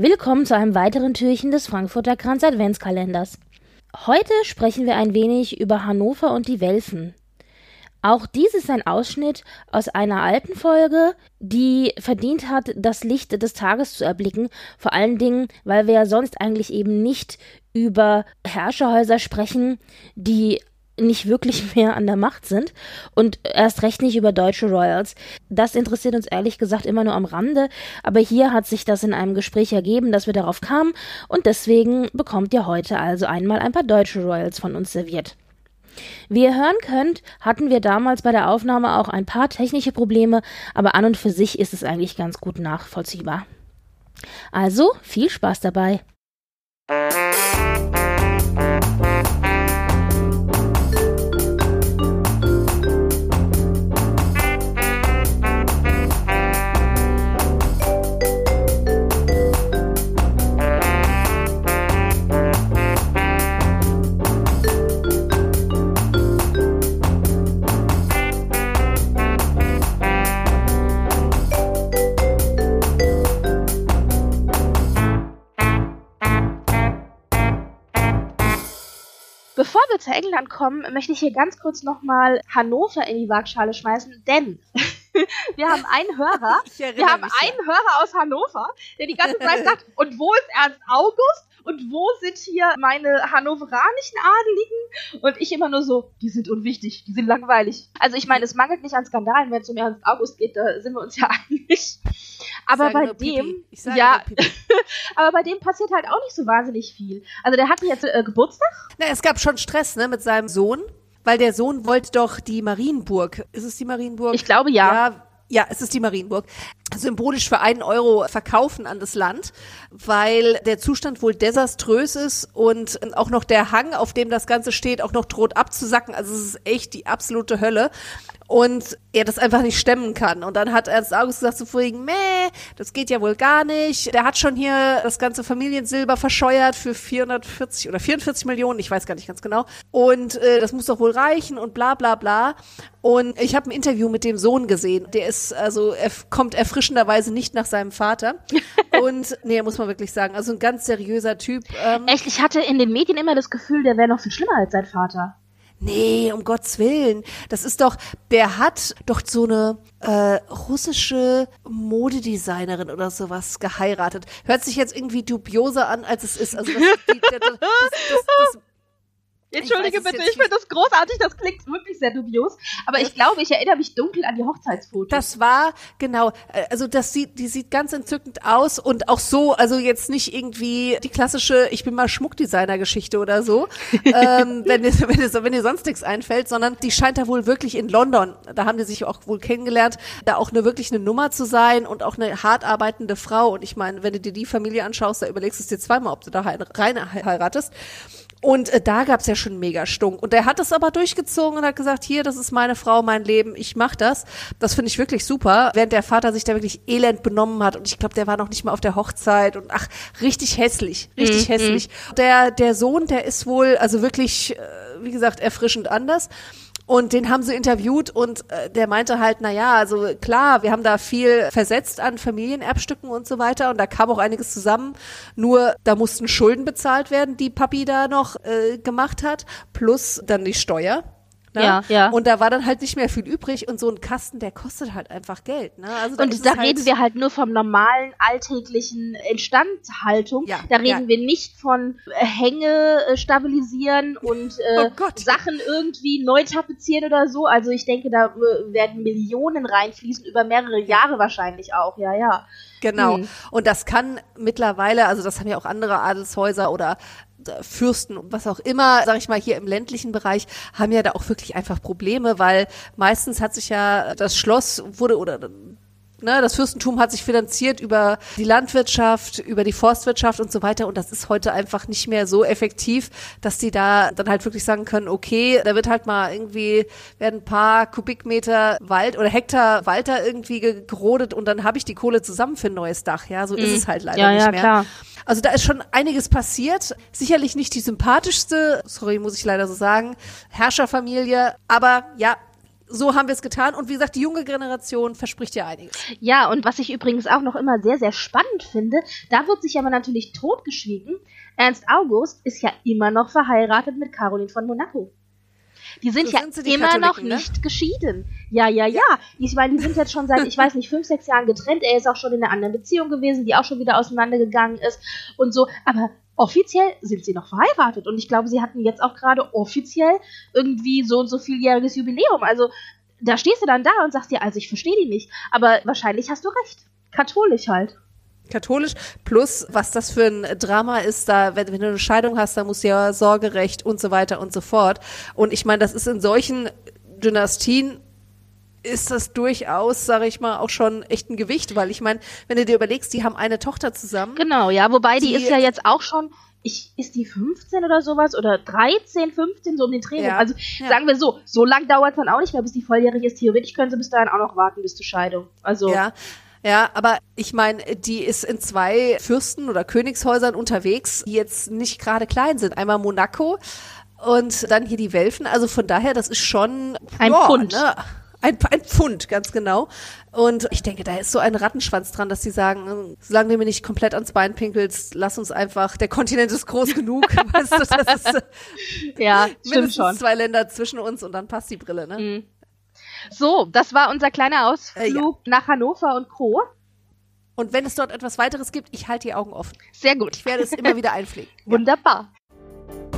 Willkommen zu einem weiteren Türchen des Frankfurter Kranz Adventskalenders. Heute sprechen wir ein wenig über Hannover und die Welfen. Auch dies ist ein Ausschnitt aus einer alten Folge, die verdient hat, das Licht des Tages zu erblicken, vor allen Dingen, weil wir ja sonst eigentlich eben nicht über Herrscherhäuser sprechen, die nicht wirklich mehr an der Macht sind und erst recht nicht über deutsche Royals. Das interessiert uns ehrlich gesagt immer nur am Rande, aber hier hat sich das in einem Gespräch ergeben, dass wir darauf kamen und deswegen bekommt ihr heute also einmal ein paar deutsche Royals von uns serviert. Wie ihr hören könnt, hatten wir damals bei der Aufnahme auch ein paar technische Probleme, aber an und für sich ist es eigentlich ganz gut nachvollziehbar. Also viel Spaß dabei. Bevor wir zu England kommen, möchte ich hier ganz kurz nochmal Hannover in die Waagschale schmeißen, denn wir haben einen Hörer, wir haben einen Hörer aus Hannover, der die ganze Zeit sagt, und wo ist Ernst August? Und wo sind hier meine hannoveranischen Adeligen? Und ich immer nur so, die sind unwichtig, die sind langweilig. Also ich meine, es mangelt nicht an Skandalen, wenn es um Ernst August geht, da sind wir uns ja einig. Aber bei dem, ja, aber bei dem passiert halt auch nicht so wahnsinnig viel. Also der hatte jetzt äh, Geburtstag. Na, es gab schon Stress, ne, mit seinem Sohn, weil der Sohn wollte doch die Marienburg. Ist es die Marienburg? Ich glaube ja. Ja, ja, es ist die Marienburg. Symbolisch für einen Euro verkaufen an das Land, weil der Zustand wohl desaströs ist und auch noch der Hang, auf dem das Ganze steht, auch noch droht abzusacken. Also es ist echt die absolute Hölle und er das einfach nicht stemmen kann. Und dann hat Ernst August gesagt zu Frieden, meh, das geht ja wohl gar nicht. Der hat schon hier das ganze Familiensilber verscheuert für 440 oder 44 Millionen, ich weiß gar nicht ganz genau. Und äh, das muss doch wohl reichen und bla bla bla. Und ich habe ein Interview mit dem Sohn gesehen. Der ist, also er kommt erfrischenderweise nicht nach seinem Vater. Und nee, muss man wirklich sagen, also ein ganz seriöser Typ. Ähm, Echt, ich hatte in den Medien immer das Gefühl, der wäre noch viel schlimmer als sein Vater. Nee, um Gottes Willen. Das ist doch, der hat doch so eine äh, russische Modedesignerin oder sowas geheiratet. Hört sich jetzt irgendwie dubioser an, als es ist. Also das, die, das, das, das, Entschuldige ich bitte, ich finde das großartig, das klingt wirklich sehr dubios. Aber ich glaube, ich erinnere mich dunkel an die Hochzeitsfotos. Das war, genau, äh, also das sieht, die sieht ganz entzückend aus und auch so, also jetzt nicht irgendwie die klassische, ich bin mal Schmuckdesigner-Geschichte oder so, ähm, wenn, dir, wenn, dir, wenn dir sonst nichts einfällt, sondern die scheint da wohl wirklich in London, da haben die sich auch wohl kennengelernt, da auch eine wirklich eine Nummer zu sein und auch eine hart arbeitende Frau. Und ich meine, wenn du dir die Familie anschaust, da überlegst du es dir zweimal, ob du da rein heiratest. Und äh, da gab's ja schon mega Stunk. Und der hat es aber durchgezogen und hat gesagt, hier, das ist meine Frau, mein Leben, ich mach das. Das finde ich wirklich super. Während der Vater sich da wirklich elend benommen hat. Und ich glaube, der war noch nicht mal auf der Hochzeit. Und ach, richtig hässlich, richtig mhm. hässlich. Der, der Sohn, der ist wohl, also wirklich, äh, wie gesagt, erfrischend anders. Und den haben sie interviewt und äh, der meinte halt, na ja, also klar, wir haben da viel versetzt an Familienerbstücken und so weiter und da kam auch einiges zusammen. Nur da mussten Schulden bezahlt werden, die Papi da noch äh, gemacht hat, plus dann die Steuer. Ne? Ja, ja. Und da war dann halt nicht mehr viel übrig und so ein Kasten, der kostet halt einfach Geld. Ne? Also und da reden halt wir halt nur vom normalen alltäglichen Instandhaltung. Ja, da reden ja. wir nicht von äh, Hänge äh, stabilisieren und äh, oh Sachen irgendwie neu tapezieren oder so. Also ich denke, da äh, werden Millionen reinfließen, über mehrere Jahre wahrscheinlich auch. Ja, ja. Genau. Hm. Und das kann mittlerweile, also das haben ja auch andere Adelshäuser oder Fürsten und was auch immer, sag ich mal, hier im ländlichen Bereich, haben ja da auch wirklich einfach Probleme, weil meistens hat sich ja das Schloss wurde oder Ne, das Fürstentum hat sich finanziert über die Landwirtschaft, über die Forstwirtschaft und so weiter. Und das ist heute einfach nicht mehr so effektiv, dass die da dann halt wirklich sagen können, okay, da wird halt mal irgendwie, werden ein paar Kubikmeter Wald oder Hektar Wald da irgendwie gerodet und dann habe ich die Kohle zusammen für ein neues Dach. Ja, so mhm. ist es halt leider ja, nicht ja, mehr. Klar. Also da ist schon einiges passiert. Sicherlich nicht die sympathischste, sorry, muss ich leider so sagen, Herrscherfamilie, aber ja, so haben wir es getan. Und wie gesagt, die junge Generation verspricht ja einiges. Ja, und was ich übrigens auch noch immer sehr, sehr spannend finde, da wird sich aber natürlich totgeschwiegen. Ernst August ist ja immer noch verheiratet mit Caroline von Monaco. Die sind so ja sind die immer noch ne? nicht geschieden. Ja, ja, ja. Ich meine, die sind jetzt schon seit, ich weiß nicht, fünf, sechs Jahren getrennt. Er ist auch schon in einer anderen Beziehung gewesen, die auch schon wieder auseinandergegangen ist und so. Aber offiziell sind sie noch verheiratet. Und ich glaube, sie hatten jetzt auch gerade offiziell irgendwie so und so vieljähriges Jubiläum. Also da stehst du dann da und sagst dir, also ich verstehe die nicht. Aber wahrscheinlich hast du recht. Katholisch halt katholisch, plus was das für ein Drama ist, da, wenn, wenn du eine Scheidung hast, da muss ja Sorgerecht und so weiter und so fort. Und ich meine, das ist in solchen Dynastien ist das durchaus, sage ich mal, auch schon echt ein Gewicht, weil ich meine, wenn du dir überlegst, die haben eine Tochter zusammen. Genau, ja, wobei die, die ist ja jetzt auch schon, ich, ist die 15 oder sowas oder 13, 15, so um den Training. Ja, also ja. sagen wir so, so lang dauert es dann auch nicht mehr, bis die volljährig ist. Theoretisch können sie bis dahin auch noch warten bis zur Scheidung. Also ja. Ja, aber ich meine, die ist in zwei Fürsten- oder Königshäusern unterwegs, die jetzt nicht gerade klein sind. Einmal Monaco und dann hier die Welfen. Also von daher, das ist schon ein ja, Pfund. Ne? Ein, ein Pfund, ganz genau. Und ich denke, da ist so ein Rattenschwanz dran, dass sie sagen, solange du mir nicht komplett ans Bein pinkelst, lass uns einfach, der Kontinent ist groß genug. weißt du, das ist, ja, stimmt schon. zwei Länder zwischen uns und dann passt die Brille, ne? Mhm. So, das war unser kleiner Ausflug äh, ja. nach Hannover und Co. Und wenn es dort etwas weiteres gibt, ich halte die Augen offen. Sehr gut. Ich werde es immer wieder einpflegen. Wunderbar. Ja.